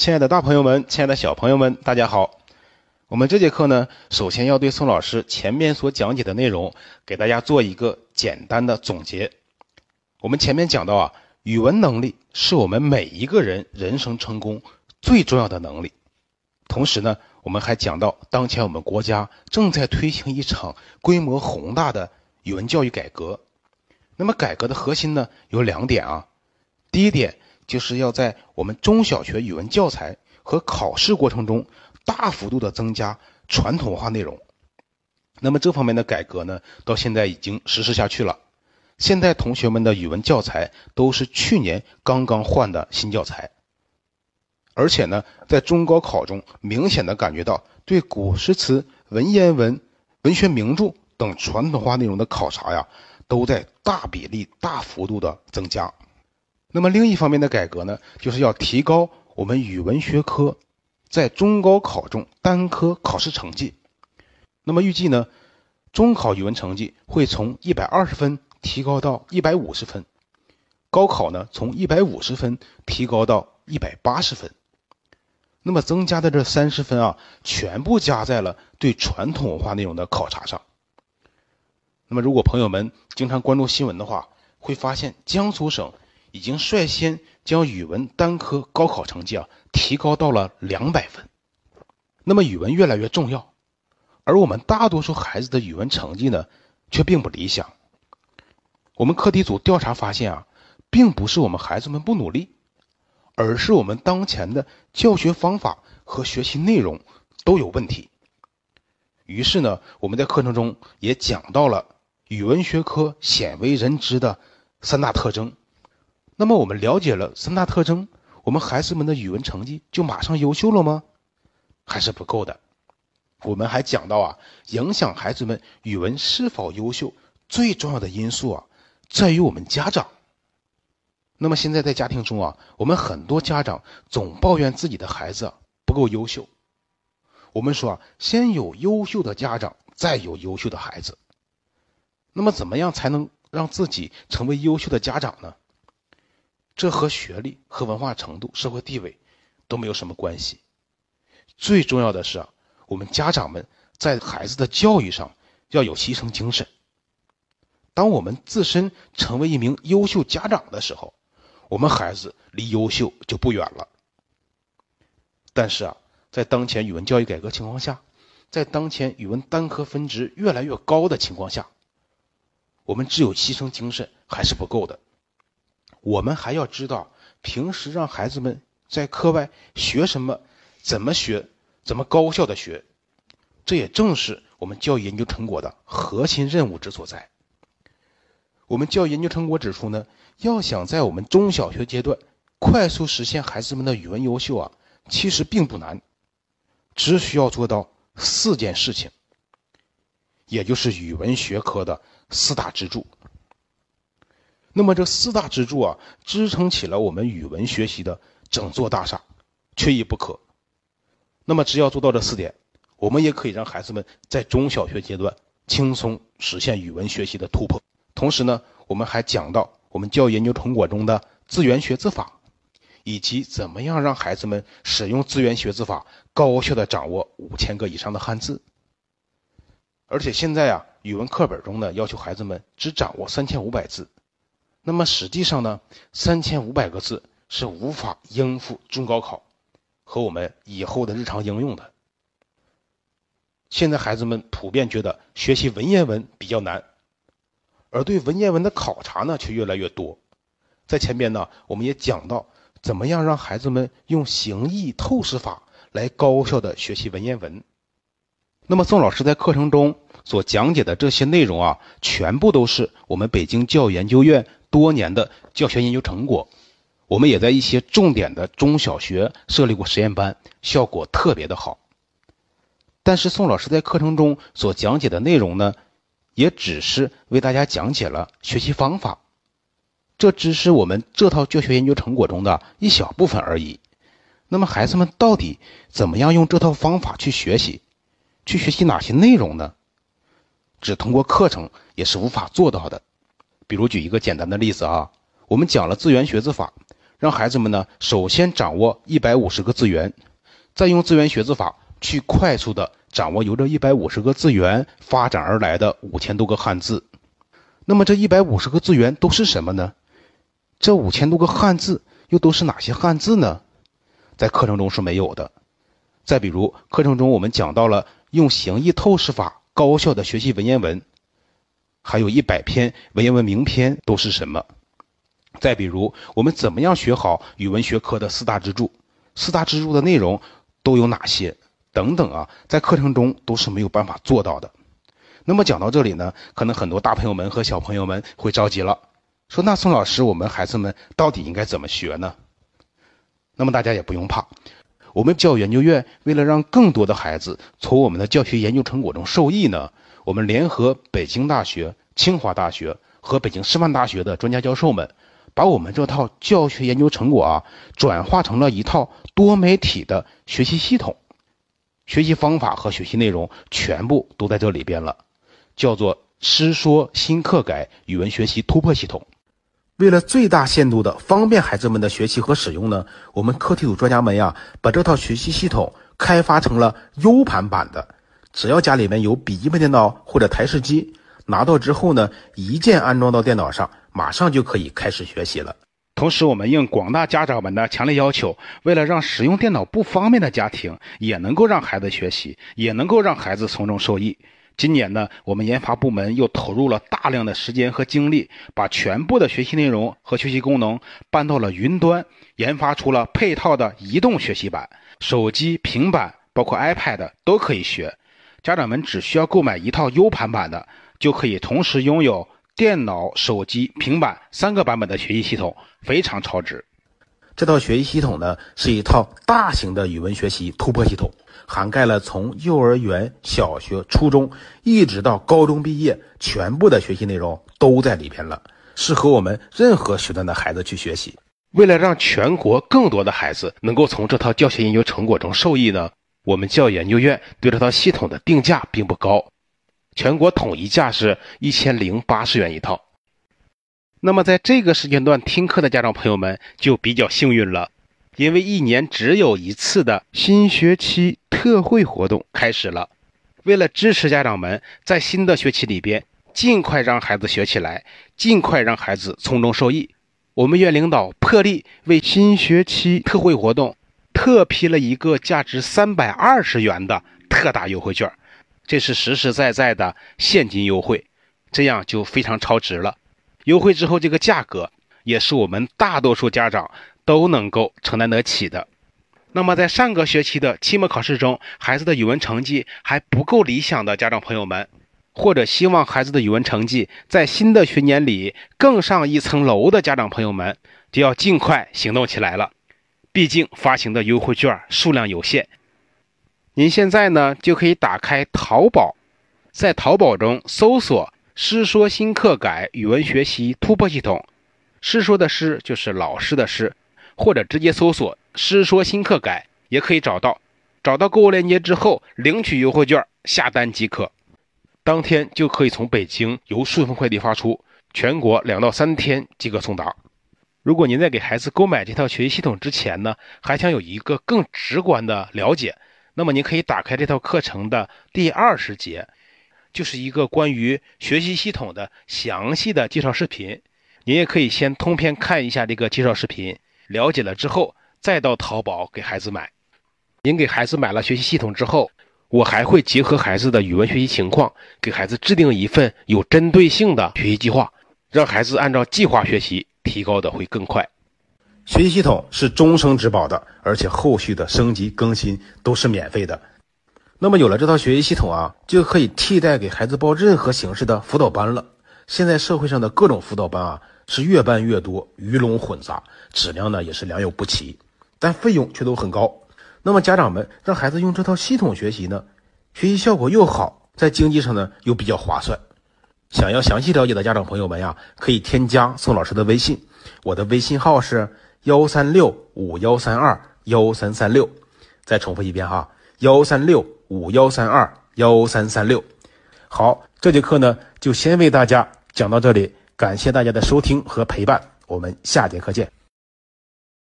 亲爱的大朋友们，亲爱的小朋友们，大家好。我们这节课呢，首先要对宋老师前面所讲解的内容，给大家做一个简单的总结。我们前面讲到啊，语文能力是我们每一个人人生成功最重要的能力。同时呢，我们还讲到，当前我们国家正在推行一场规模宏大的语文教育改革。那么，改革的核心呢，有两点啊。第一点。就是要在我们中小学语文教材和考试过程中大幅度的增加传统文化内容。那么这方面的改革呢，到现在已经实施下去了。现在同学们的语文教材都是去年刚刚换的新教材，而且呢，在中高考中明显的感觉到对古诗词、文言文、文学名著等传统化内容的考察呀，都在大比例、大幅度的增加。那么另一方面的改革呢，就是要提高我们语文学科在中高考中单科考试成绩。那么预计呢，中考语文成绩会从一百二十分提高到一百五十分，高考呢从一百五十分提高到一百八十分。那么增加的这三十分啊，全部加在了对传统文化内容的考察上。那么如果朋友们经常关注新闻的话，会发现江苏省。已经率先将语文单科高考成绩啊提高到了两百分，那么语文越来越重要，而我们大多数孩子的语文成绩呢却并不理想。我们课题组调查发现啊，并不是我们孩子们不努力，而是我们当前的教学方法和学习内容都有问题。于是呢，我们在课程中也讲到了语文学科鲜为人知的三大特征。那么我们了解了三大特征，我们孩子们的语文成绩就马上优秀了吗？还是不够的。我们还讲到啊，影响孩子们语文是否优秀最重要的因素啊，在于我们家长。那么现在在家庭中啊，我们很多家长总抱怨自己的孩子不够优秀。我们说啊，先有优秀的家长，再有优秀的孩子。那么怎么样才能让自己成为优秀的家长呢？这和学历、和文化程度、社会地位都没有什么关系。最重要的是啊，我们家长们在孩子的教育上要有牺牲精神。当我们自身成为一名优秀家长的时候，我们孩子离优秀就不远了。但是啊，在当前语文教育改革情况下，在当前语文单科分值越来越高的情况下，我们只有牺牲精神还是不够的。我们还要知道，平时让孩子们在课外学什么，怎么学，怎么高效的学，这也正是我们教育研究成果的核心任务之所在。我们教育研究成果指出呢，要想在我们中小学阶段快速实现孩子们的语文优秀啊，其实并不难，只需要做到四件事情，也就是语文学科的四大支柱。那么这四大支柱啊，支撑起了我们语文学习的整座大厦，缺一不可。那么只要做到这四点，我们也可以让孩子们在中小学阶段轻松实现语文学习的突破。同时呢，我们还讲到我们教育研究成果中的资源学字法，以及怎么样让孩子们使用资源学字法，高效的掌握五千个以上的汉字。而且现在啊，语文课本中呢，要求孩子们只掌握三千五百字。那么实际上呢，三千五百个字是无法应付中高考和我们以后的日常应用的。现在孩子们普遍觉得学习文言文比较难，而对文言文的考察呢却越来越多。在前边呢，我们也讲到怎么样让孩子们用形意透视法来高效的学习文言文。那么宋老师在课程中所讲解的这些内容啊，全部都是我们北京教育研究院。多年的教学研究成果，我们也在一些重点的中小学设立过实验班，效果特别的好。但是宋老师在课程中所讲解的内容呢，也只是为大家讲解了学习方法，这只是我们这套教学研究成果中的一小部分而已。那么孩子们到底怎么样用这套方法去学习，去学习哪些内容呢？只通过课程也是无法做到的。比如举一个简单的例子啊，我们讲了资源学字法，让孩子们呢首先掌握一百五十个字源，再用字源学字法去快速的掌握由这一百五十个字源发展而来的五千多个汉字。那么这一百五十个字源都是什么呢？这五千多个汉字又都是哪些汉字呢？在课程中是没有的。再比如，课程中我们讲到了用形意透视法高效的学习文言文，还有一百篇文言文名篇都是什么？再比如，我们怎么样学好语文学科的四大支柱？四大支柱的内容都有哪些？等等啊，在课程中都是没有办法做到的。那么讲到这里呢，可能很多大朋友们和小朋友们会着急了，说：“那宋老师，我们孩子们到底应该怎么学呢？”那么大家也不用怕，我们教育研究院为了让更多的孩子从我们的教学研究成果中受益呢，我们联合北京大学、清华大学和北京师范大学的专家教授们，把我们这套教学研究成果啊，转化成了一套多媒体的学习系统，学习方法和学习内容全部都在这里边了。叫做师说新课改语文学习突破系统。为了最大限度的方便孩子们的学习和使用呢，我们课题组专家们呀，把这套学习系统开发成了 U 盘版的。只要家里面有笔记本电脑或者台式机，拿到之后呢，一键安装到电脑上，马上就可以开始学习了。同时，我们应广大家长们的强烈要求，为了让使用电脑不方便的家庭也能够让孩子学习，也能够让孩子从中受益。今年呢，我们研发部门又投入了大量的时间和精力，把全部的学习内容和学习功能搬到了云端，研发出了配套的移动学习版，手机、平板，包括 iPad 都可以学。家长们只需要购买一套 U 盘版的，就可以同时拥有电脑、手机、平板三个版本的学习系统，非常超值。这套学习系统呢，是一套大型的语文学习突破系统。涵盖了从幼儿园、小学、初中一直到高中毕业，全部的学习内容都在里边了，适合我们任何学段的孩子去学习。为了让全国更多的孩子能够从这套教学研究成果中受益呢，我们教研究院对这套系统的定价并不高，全国统一价是一千零八十元一套。那么在这个时间段听课的家长朋友们就比较幸运了。因为一年只有一次的新学期特惠活动开始了，为了支持家长们在新的学期里边尽快让孩子学起来，尽快让孩子从中受益，我们院领导破例为新学期特惠活动特批了一个价值三百二十元的特大优惠券，这是实实在在的现金优惠，这样就非常超值了。优惠之后，这个价格也是我们大多数家长。都能够承担得起的。那么，在上个学期的期末考试中，孩子的语文成绩还不够理想的家长朋友们，或者希望孩子的语文成绩在新的学年里更上一层楼的家长朋友们，就要尽快行动起来了。毕竟发行的优惠券数量有限。您现在呢，就可以打开淘宝，在淘宝中搜索“师说新课改语文学习突破系统”，“师说”的“师”就是老师的“师”。或者直接搜索“师说新课改”也可以找到。找到购物链接之后，领取优惠券，下单即可。当天就可以从北京由顺丰快递发出，全国两到三天即可送达。如果您在给孩子购买这套学习系统之前呢，还想有一个更直观的了解，那么您可以打开这套课程的第二十节，就是一个关于学习系统的详细的介绍视频。您也可以先通篇看一下这个介绍视频。了解了之后，再到淘宝给孩子买。您给孩子买了学习系统之后，我还会结合孩子的语文学习情况，给孩子制定一份有针对性的学习计划，让孩子按照计划学习，提高的会更快。学习系统是终生质保的，而且后续的升级更新都是免费的。那么有了这套学习系统啊，就可以替代给孩子报任何形式的辅导班了。现在社会上的各种辅导班啊。是越办越多，鱼龙混杂，质量呢也是良莠不齐，但费用却都很高。那么家长们让孩子用这套系统学习呢，学习效果又好，在经济上呢又比较划算。想要详细了解的家长朋友们呀，可以添加宋老师的微信，我的微信号是幺三六五幺三二幺三三六。再重复一遍哈，幺三六五幺三二幺三三六。好，这节课呢就先为大家讲到这里。感谢大家的收听和陪伴，我们下节课见。